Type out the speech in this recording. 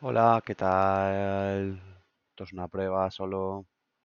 Hola, ¿qué tal? Esto es una prueba solo.